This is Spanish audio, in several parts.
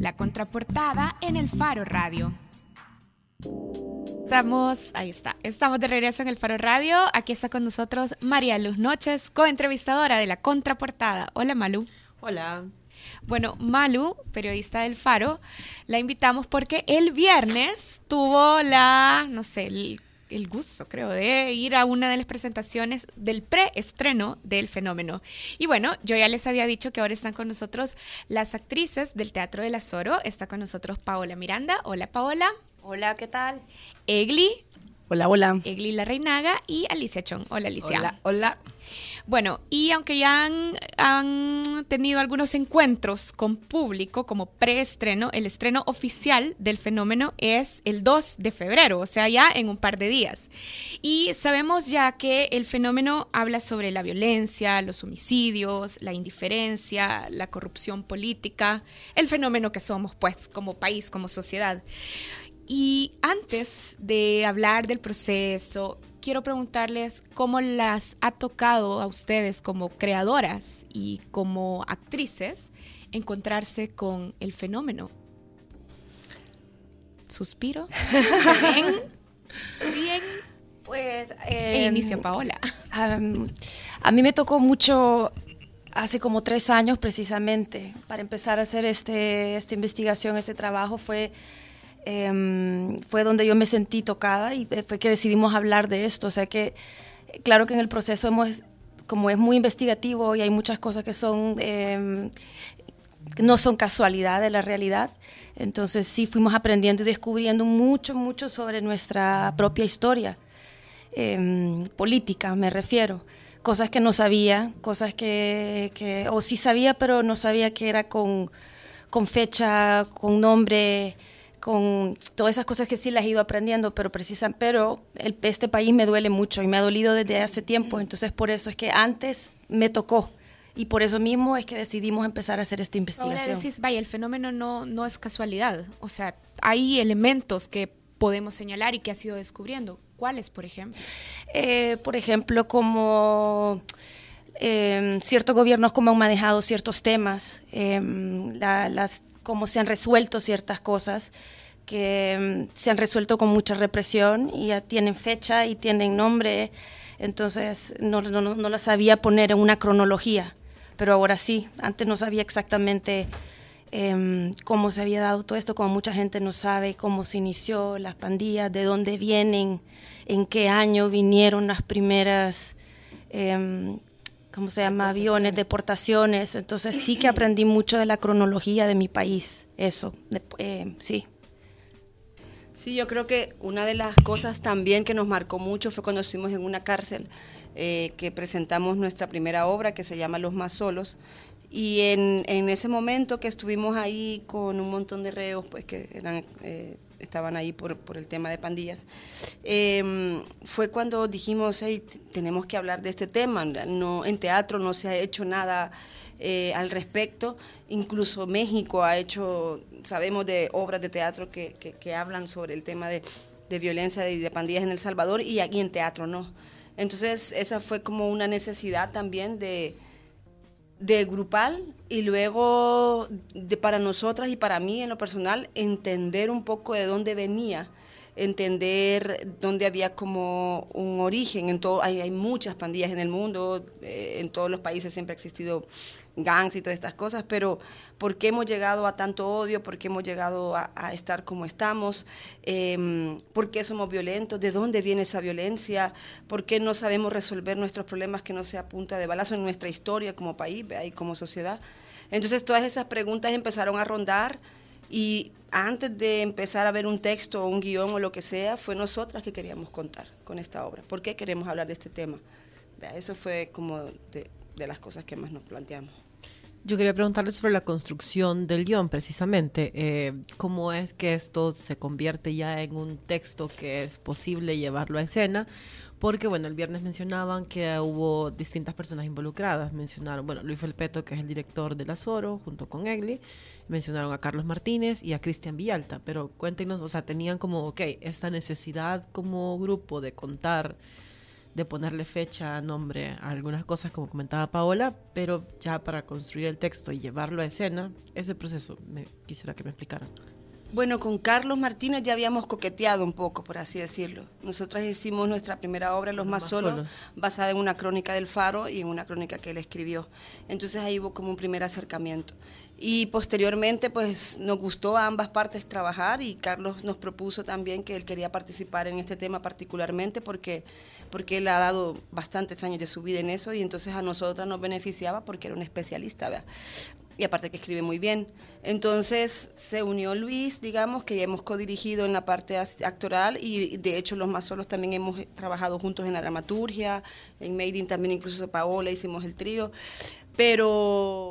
La contraportada en el Faro Radio. Estamos, ahí está, estamos de regreso en el Faro Radio. Aquí está con nosotros María Luz Noches, coentrevistadora de la contraportada. Hola Malu. Hola. Bueno, Malu, periodista del Faro, la invitamos porque el viernes tuvo la, no sé, el el gusto, creo, de ir a una de las presentaciones del preestreno del fenómeno. Y bueno, yo ya les había dicho que ahora están con nosotros las actrices del Teatro del Azoro. Está con nosotros Paola Miranda. Hola, Paola. Hola, ¿qué tal? Egli. Hola, hola. Egli La Reinaga y Alicia Chong. Hola, Alicia. Hola, hola. Bueno, y aunque ya han, tenido algunos encuentros con público como preestreno, el estreno oficial del fenómeno es el 2 de febrero, o sea, ya en un par de días. Y sabemos ya que el fenómeno habla sobre la violencia, los homicidios, la indiferencia, la corrupción política, el fenómeno que somos, pues, como país, como sociedad. Y antes de hablar del proceso quiero preguntarles cómo las ha tocado a ustedes como creadoras y como actrices encontrarse con el fenómeno. Suspiro. Bien. Bien. Pues. e inicia Paola. a mí me tocó mucho hace como tres años precisamente para empezar a hacer este, esta investigación, este trabajo fue Em, fue donde yo me sentí tocada y fue que decidimos hablar de esto. O sea que, claro que en el proceso hemos, como es muy investigativo y hay muchas cosas que son, em, no son casualidad de la realidad, entonces sí fuimos aprendiendo y descubriendo mucho, mucho sobre nuestra propia historia, em, política me refiero. Cosas que no sabía, cosas que, que, o sí sabía, pero no sabía que era con, con fecha, con nombre, con todas esas cosas que sí las he ido aprendiendo, pero precisan, pero el, este país me duele mucho y me ha dolido desde hace tiempo, entonces por eso es que antes me tocó y por eso mismo es que decidimos empezar a hacer esta investigación. Ahora decís, vaya, el fenómeno no, no es casualidad, o sea, hay elementos que podemos señalar y que has ido descubriendo. ¿Cuáles, por ejemplo? Eh, por ejemplo, como eh, ciertos gobiernos como han manejado ciertos temas, eh, las cómo se han resuelto ciertas cosas que mm, se han resuelto con mucha represión y ya tienen fecha y tienen nombre, entonces no, no, no la sabía poner en una cronología, pero ahora sí, antes no sabía exactamente em, cómo se había dado todo esto, como mucha gente no sabe cómo se inició las pandillas, de dónde vienen, en qué año vinieron las primeras em, ¿cómo se llama? Aviones, deportaciones. Entonces sí que aprendí mucho de la cronología de mi país, eso, eh, sí. Sí, yo creo que una de las cosas también que nos marcó mucho fue cuando estuvimos en una cárcel, eh, que presentamos nuestra primera obra que se llama Los Más Solos. Y en, en ese momento que estuvimos ahí con un montón de reos, pues que eran... Eh, estaban ahí por, por el tema de pandillas, em, fue cuando dijimos, hey, tenemos que hablar de este tema. No, en teatro no se ha hecho nada eh, al respecto. Incluso México ha hecho, sabemos de obras de teatro que, que, hablan sobre el tema de, de, violencia y de pandillas en El Salvador y aquí en teatro no. Entonces esa fue como una necesidad también de de grupal y luego de, para nosotras y para mí en lo personal entender un poco de dónde venía, entender dónde había como un origen. En todo, hay, hay muchas pandillas en el mundo, eh, en todos los países siempre ha existido gangs y todas estas cosas, pero ¿por qué hemos llegado a tanto odio? ¿Por qué hemos llegado a, estar como estamos? Em, ¿Por qué somos violentos? ¿De dónde viene esa violencia? ¿Por qué no sabemos resolver nuestros problemas que no sea punta de balazo en nuestra historia como país y como sociedad? Entonces todas esas preguntas empezaron a rondar y antes de empezar a ver un texto o un guion o lo que sea, fue nosotras que queríamos contar con esta obra. ¿Por qué queremos hablar de este tema? Eso fue como de las cosas que más nos planteamos. Yo quería preguntarle sobre la construcción del guion, precisamente. Eh, ¿Cómo es que esto se convierte ya en un texto que es posible llevarlo a escena? Porque, bueno, el viernes mencionaban que hubo distintas personas involucradas. Mencionaron, bueno, Luis Felpeto, que es el director de Azoro, junto con Egli. Mencionaron a Carlos Martínez y a Cristian Villalta. Pero cuéntenos, o sea, tenían como, ok, esta necesidad como grupo de contar de ponerle fecha, nombre a algunas cosas, como comentaba Paola, pero ya para construir el texto y llevarlo a escena, ese proceso me quisiera que me explicaran. Bueno, con Carlos Martínez ya habíamos coqueteado un poco, por así decirlo. Nosotras hicimos nuestra primera obra, Los, Más, solos, basada en una crónica del Faro y en una crónica que él escribió. Entonces ahí hubo como un primer acercamiento. Y posteriormente, pues nos gustó a ambas partes trabajar y Carlos nos propuso también que él quería participar en este tema particularmente porque, porque él ha dado bastantes años de su vida en eso y entonces a nosotras nos beneficiaba porque era un especialista. ¿verdad? y aparte que escribe muy bien. Entonces se unió Luis, digamos, que hemos codirigido en la parte actoral y de hecho los más solos también hemos trabajado juntos en la dramaturgia, en Made también incluso Paola hicimos el trío, pero,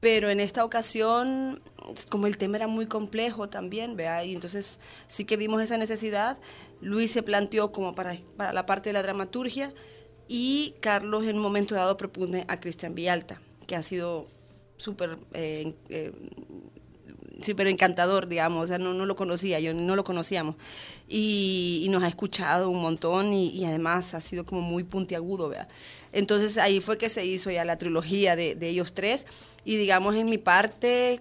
pero en esta ocasión, como el tema era muy complejo también, ¿vea? y entonces sí que vimos esa necesidad, Luis se planteó como para, para la parte de la dramaturgia y Carlos en un momento dado propone a Cristian Villalta, que ha sido súper eh, eh, súper encantador, digamos, o sea, no, no, lo conocía, yo no lo conocíamos. Y, nos ha escuchado un montón y, además ha sido como muy puntiagudo, ¿verdad? Entonces ahí fue que se hizo ya la trilogía de, de ellos tres y digamos en mi parte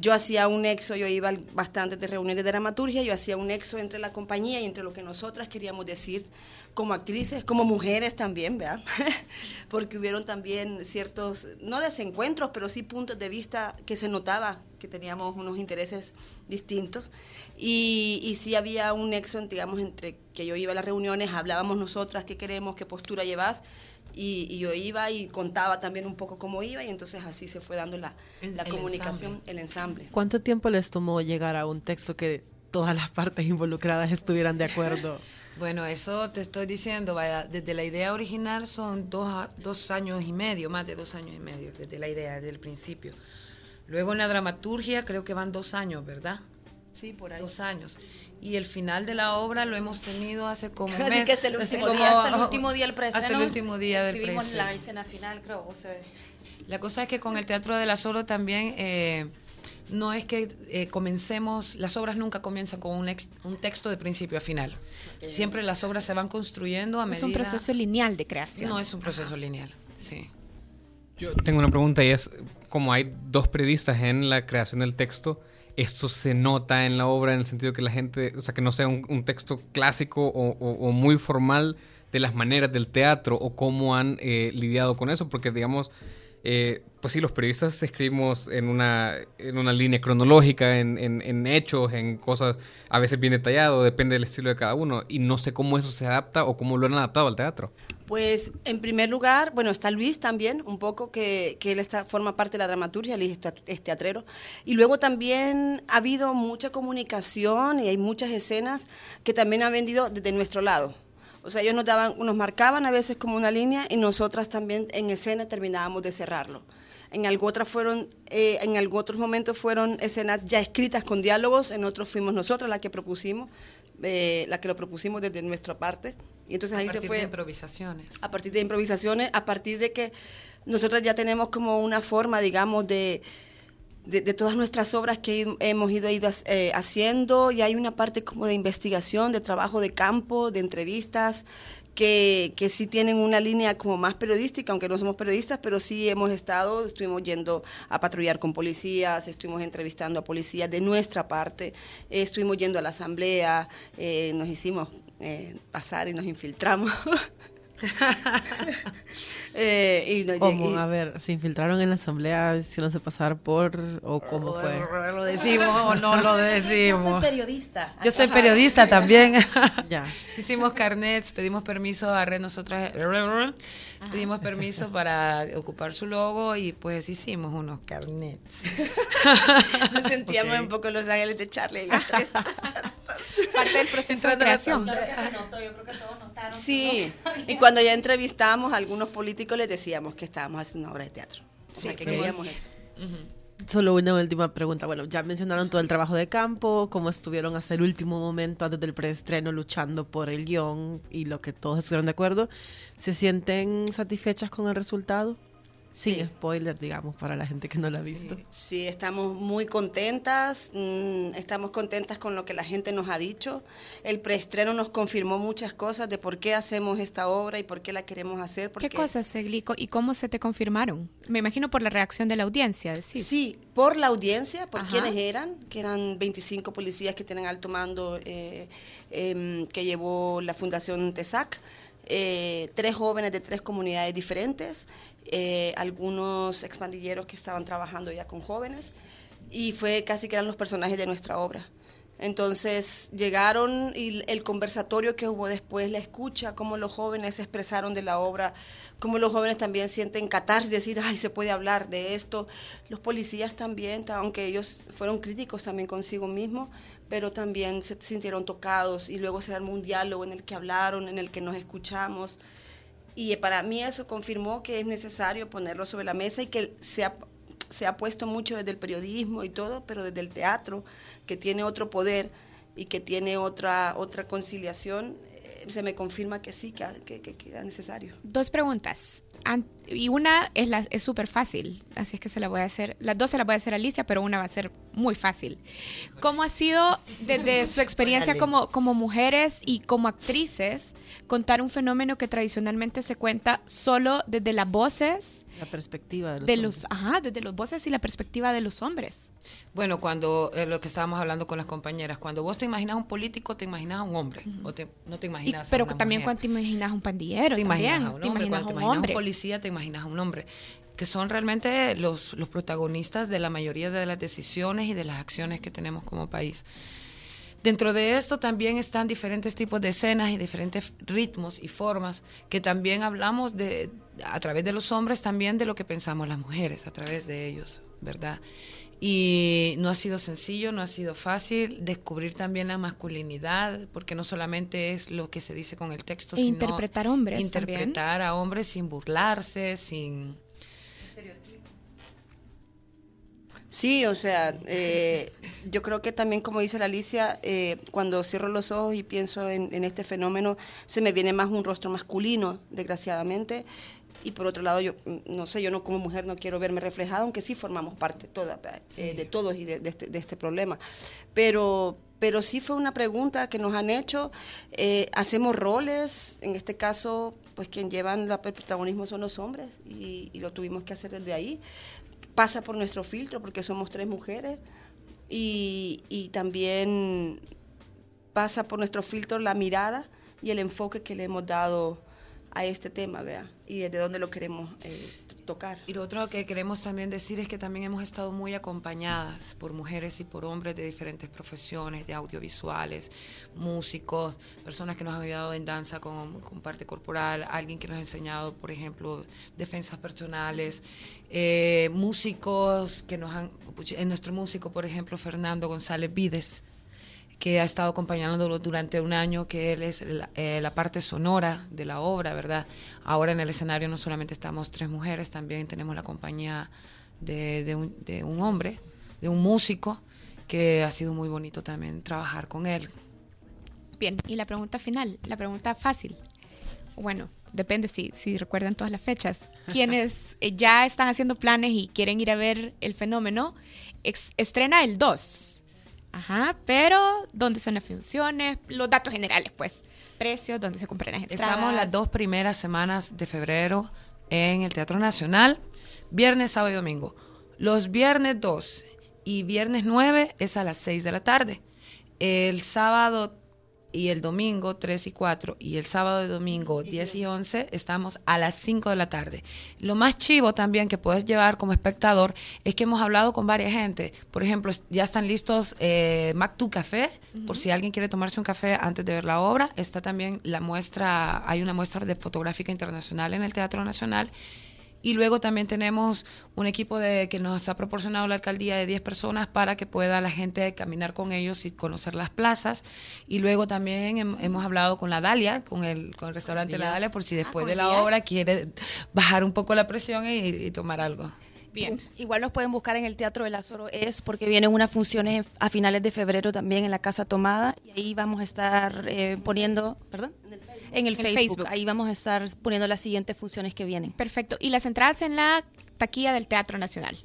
yo hacía un nexo, yo iba bastante de reuniones de dramaturgia, yo hacía un nexo entre la compañía y entre lo que nosotras queríamos decir como actrices, como mujeres también, ¿verdad? Porque hubieron también ciertos, no desencuentros, pero sí puntos de vista que se notaba que teníamos unos intereses distintos. Y, y sí había un nexo, digamos, entre que yo iba a las reuniones, hablábamos nosotras qué queremos, qué postura llevas, y, yo iba y contaba también un poco cómo iba y entonces así se fue dando la, la comunicación, el ensamble. ¿Cuánto tiempo les tomó llegar a un texto que todas las partes involucradas estuvieran de acuerdo? bueno, eso te estoy diciendo, vaya, desde la idea original son dos, dos años y medio, más de dos años y medio, desde la idea, desde el principio. Luego en la dramaturgia creo que van dos años, ¿verdad? Sí, por ahí. Dos años y el final de la obra lo hemos tenido hace como un mes. Así que hasta el último, día, hasta el último día del preestreno. Hasta el último día del Escribimos la escena final, creo. O sea. La cosa es que con el Teatro de las Oro también eh, no es que eh, comencemos, las obras nunca comienzan con un, un texto de principio a final. Siempre las obras se van construyendo a medida... Es un proceso lineal de creación. No es un proceso lineal, sí. Yo tengo una pregunta y es, como hay dos periodistas en la creación del texto, esto se nota en la obra en el sentido que la gente, o sea, que no sea un, texto clásico o, muy formal de las maneras del teatro o cómo han eh, lidiado con eso, porque digamos, eh, pues sí, los periodistas escribimos en una, en una línea cronológica, en, en, hechos, en cosas a veces bien detallado, depende del estilo de cada uno, y no sé cómo eso se adapta o cómo lo han adaptado al teatro. Pues en primer lugar, bueno, está Luis también, un poco, que, que él está, forma parte de la dramaturgia, él es teatrero. Y luego también ha habido mucha comunicación y hay muchas escenas que también han vendido desde nuestro lado. O sea, ellos nos, daban, nos marcaban a veces como una línea y nosotras también en escena terminábamos de cerrarlo. En, otras fueron, eh, en algo otros momentos fueron escenas ya escritas con diálogos, en otros fuimos nosotras las que propusimos, eh, la que lo propusimos desde nuestra parte. Y entonces ahí se fue. De improvisaciones. A partir de improvisaciones, a partir de que nosotros ya tenemos como una forma, digamos, de, de, todas nuestras obras que hemos ido, eh, haciendo, y hay una parte como de investigación, de trabajo de campo, de entrevistas, que, que, sí tienen una línea como más periodística, aunque no somos periodistas, pero sí hemos estado, estuvimos yendo a patrullar con policías, estuvimos entrevistando a policías de nuestra parte, estuvimos yendo a la asamblea, eh, nos hicimos eh, pasar y nos infiltramos. eh, y ¿Cómo? a ver, ¿se infiltraron en la asamblea haciéndose pasar por o cómo fue? ¿Lo decimos o no lo decimos? Yo soy periodista. Yo soy periodista también. ya. Hicimos carnets, pedimos permiso a Red, nosotras pedimos permiso para ocupar su logo y pues hicimos unos carnets. Nos sentíamos un poco los ángeles de Charlie. Parte del proceso de creación. Claro que se notó, yo creo que todos notaron. Sí, y cuando ya entrevistábamos a algunos políticos les decíamos que estábamos haciendo una obra de teatro. Sí, que queríamos eso. Solo una última pregunta. Bueno, ya mencionaron todo el trabajo de campo, cómo estuvieron hasta el último momento antes del preestreno luchando por el guion y lo que todos estuvieron de acuerdo. ¿Se sienten satisfechas con el resultado? Sin Sí. spoiler, digamos, para la gente que no la ha visto. Sí, estamos muy contentas, mm, estamos contentas con lo que la gente nos ha dicho. El preestreno nos confirmó muchas cosas de por qué hacemos esta obra y por qué la queremos hacer. Porque ¿Qué cosas, Seglico? ¿Y cómo se te confirmaron? Me imagino por la reacción de la audiencia, decís. Sí, por la audiencia, por Ajá. quienes eran, que eran 25 policías que tienen alto mando eh, em, que llevó la Fundación TESAC, eh, tres jóvenes de tres comunidades diferentes, eh, algunos expandilleros que estaban trabajando ya con jóvenes, y fue casi que eran los personajes de nuestra obra. Entonces llegaron y el conversatorio que hubo después, la escucha, cómo los jóvenes se expresaron de la obra, cómo los jóvenes también sienten catarsis, decir, ay, se puede hablar de esto. Los policías también, ta- aunque ellos fueron críticos también consigo mismos, pero también se sintieron tocados y luego se armó un diálogo en el que hablaron, en el que nos escuchamos. Y para mí eso confirmó que es necesario ponerlo sobre la mesa y que se ha, se ha puesto mucho desde el periodismo y todo, pero desde el teatro, que tiene otro poder y que tiene otra, otra conciliación, eh, se me confirma que sí, que, que- que- era necesario. Dos preguntas. Y una es la- es súper fácil, así es que se la voy a hacer. Las dos se las voy a hacer a Alicia, pero una va a ser muy fácil. ¿Cómo ha sido desde su experiencia como, como mujeres y como actrices contar un fenómeno que tradicionalmente se cuenta solo desde las voces La perspectiva de los de los, ajá, desde los voces y la perspectiva de los hombres? Bueno, cuando eh, lo que estábamos hablando con las compañeras, cuando vos te imaginas un político, te imaginas a un hombre, o te- no te Y- imaginas a pero una también mujer. cuando te imaginas un pandillero, te también, imaginas a un te hombre, imaginas cuando te un imaginas a hombre. un policía, te imaginas a un hombre, que son realmente los, los protagonistas de la mayoría de las decisiones y de las acciones que tenemos como país. Dentro de esto también están diferentes tipos de escenas y diferentes ritmos y formas que también hablamos de a través de los hombres también de lo que pensamos las mujeres a través de ellos, ¿verdad? Y no ha sido sencillo, no ha sido fácil descubrir también la masculinidad, porque no solamente es lo que se dice con el texto, E sino interpretar hombres interpretar a hombres sin burlarse, sin Sí, o sea, eh, yo creo que también, como dice la Alicia, eh, cuando cierro los ojos y pienso en, en este fenómeno, se me viene más un rostro masculino, desgraciadamente. Y por otro lado, yo no sé, yo no como mujer no quiero verme reflejada, aunque sí formamos parte toda, eh, de todos y de, de este, de este problema. Pero, pero sí fue una pregunta que nos han hecho. eh, hacemos roles, en este caso, pues quien llevan el protagonismo son los hombres y, y lo tuvimos que hacer desde ahí pasa por nuestro filtro porque somos tres mujeres y, y también pasa por nuestro filtro la mirada y el enfoque que le hemos dado a este tema, vea, y desde dónde lo queremos eh, tocar. Y lo otro que queremos también decir es que también hemos estado muy acompañadas por mujeres y por hombres de diferentes profesiones, de audiovisuales, músicos, personas que nos han ayudado en danza con, con parte corporal, alguien que nos ha enseñado, por ejemplo, defensas personales, eh, músicos que nos han, en nuestro músico, por ejemplo, Fernando González Vides, que ha estado acompañándolo durante un año, que él es la, eh, la parte sonora de la obra, ¿verdad? Ahora en el escenario no solamente estamos tres mujeres, también tenemos la compañía de, de un, de un hombre, de un músico, que ha sido muy bonito también trabajar con él. Bien, y la pregunta final, la pregunta fácil. Bueno, depende si, si recuerdan todas las fechas. Quienes eh, ya están haciendo planes y quieren ir a ver el fenómeno, ex- estrena el 2. Ajá, pero ¿dónde son las funciones? Los datos generales, pues. Precios, dónde se compran las entradas. Estamos las dos primeras semanas de febrero en el Teatro Nacional, viernes, sábado y domingo. Los viernes 2 y viernes 9 es a las 6 de la tarde. El sábado y el domingo 3 y 4 y el sábado y domingo 10 y 11 estamos a las 5 de la tarde. Lo más chivo también que puedes llevar como espectador es que hemos hablado con varias gente. Por ejemplo, ya están listos eh, Mactu Café, por si alguien quiere tomarse un café antes de ver la obra. Está también la muestra, hay una muestra de fotográfica internacional en el Teatro Nacional. Y luego también tenemos un equipo de, que nos ha proporcionado la alcaldía de 10 personas para que pueda la gente caminar con ellos y conocer las plazas. Y luego también hem- hemos hablado con la Dalia, con el, con el restaurante La Dalia, por si después con de la obra quiere bajar un poco la presión y, y tomar algo. Bien. Igual nos pueden buscar en el Teatro del Azoro Es porque vienen unas funciones a finales de febrero también en la Casa Tomada y ahí vamos a estar eh, poniendo, perdón, en el, Facebook. Facebook. Ahí vamos a estar poniendo las siguientes funciones que vienen. Perfecto. Y las entradas en la taquilla del Teatro Nacional.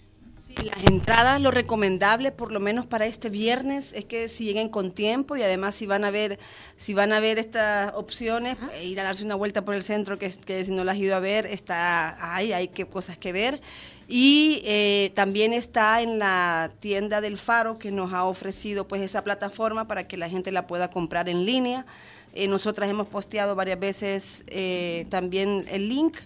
Las entradas, lo recomendable, por lo menos para este viernes, es que si lleguen con tiempo y además si van a ver, si van a ver estas opciones, pues, ir a darse una vuelta por el centro, que, que si no las has ido a ver, está hay que, cosas que ver. Y eh, también está en la tienda del Faro que nos ha ofrecido pues esa plataforma para que la gente la pueda comprar en línea. Eh, nosotras hemos posteado varias veces eh, también el link,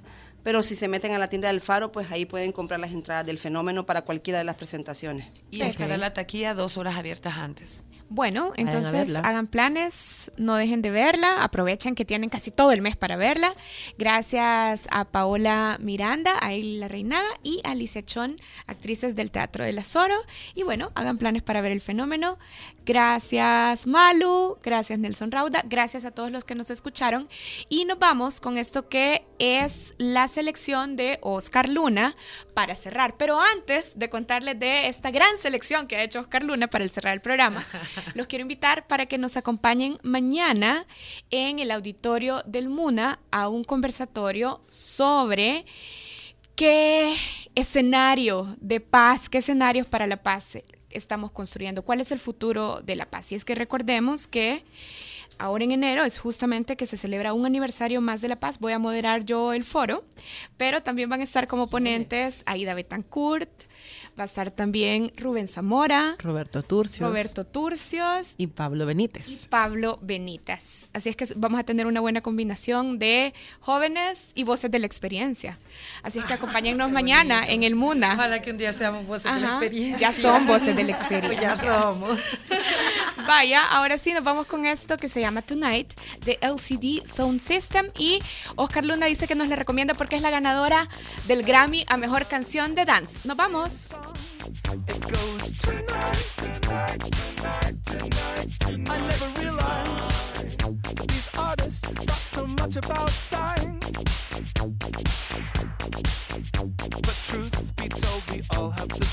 pero si se meten a la tienda del Faro, pues ahí pueden comprar las entradas del fenómeno para cualquiera de las presentaciones. Y estará la taquilla dos horas abiertas antes. Bueno, entonces hagan planes, no dejen de verla, aprovechen que tienen casi todo el mes para verla. Gracias a Paola Miranda, a Eli Reinaga y a Alicia Chón, actrices del Teatro del Azoro. Y bueno, hagan planes para ver el fenómeno. Gracias Malu, gracias Nelson Rauda, gracias a todos los que nos escucharon. Y nos vamos con esto que es la selección de Oscar Luna para cerrar. Pero antes de contarles de esta gran selección que ha hecho Oscar Luna para el cerrar el programa, los quiero invitar para que nos acompañen mañana en el auditorio del MUNA a un conversatorio sobre qué escenario de paz, qué escenarios para la paz estamos construyendo, cuál es el futuro de la paz. Y es que recordemos que ahora en enero es justamente que se celebra un aniversario más de la paz. Voy a moderar yo el foro, pero también van a estar como ponentes Aida Betancourt, va a estar también Rubén Zamora, Roberto Turcios Roberto Turcios y Pablo y Benítez. Pablo Benitas. Así es que vamos a tener una buena combinación de jóvenes y voces de la experiencia. Así es que acompáñennos mañana en el MUNA. Ojalá que un día seamos voces de la Ajá, experiencia. ya son voces de la Ya experiencia. somos. Vaya, ahora sí nos vamos con esto que se llama Tonight de LCD Sound System y Oscar Luna dice que nos la recomienda porque es la ganadora del Grammy a Mejor Canción de Dance. Nos vamos. It goes tonight, tonight, tonight, tonight. I never realized these artists thought so much about dying. But truth be told, we all have the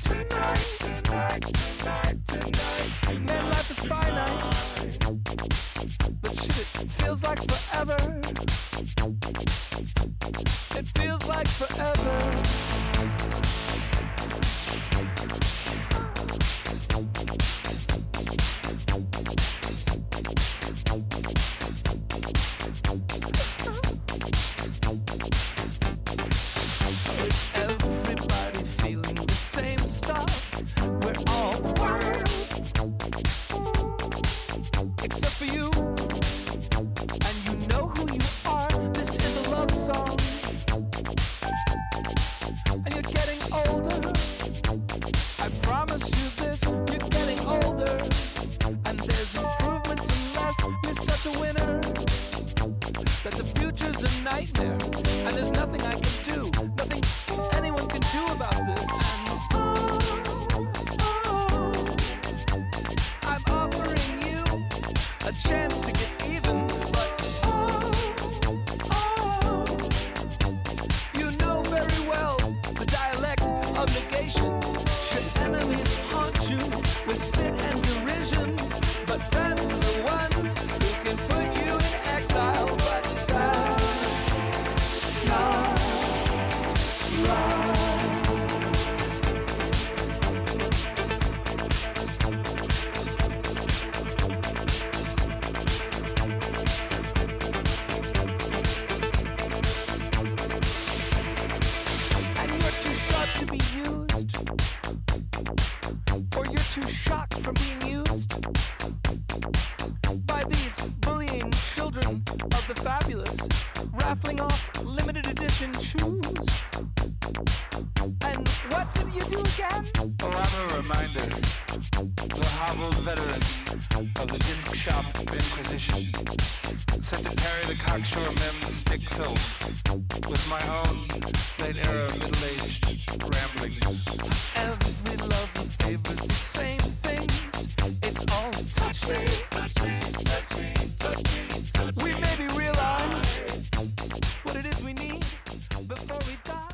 tonight, tonight, tonight, tonight. Man, life is finite. But shit, it feels like forever. It feels like forever. Song. of the fabulous, raffling off limited edition shoes. And what's it you do again? Oh, I'm a reminder. The hobbled veteran of the disc shop Inquisition, set to parry the cocksure mem's stick filth with my own late era middle-aged rambling. Every love favors the same things. It's all touch me, touch me, touch me, touch me, touch me. We may be we realize what it is we need before we die.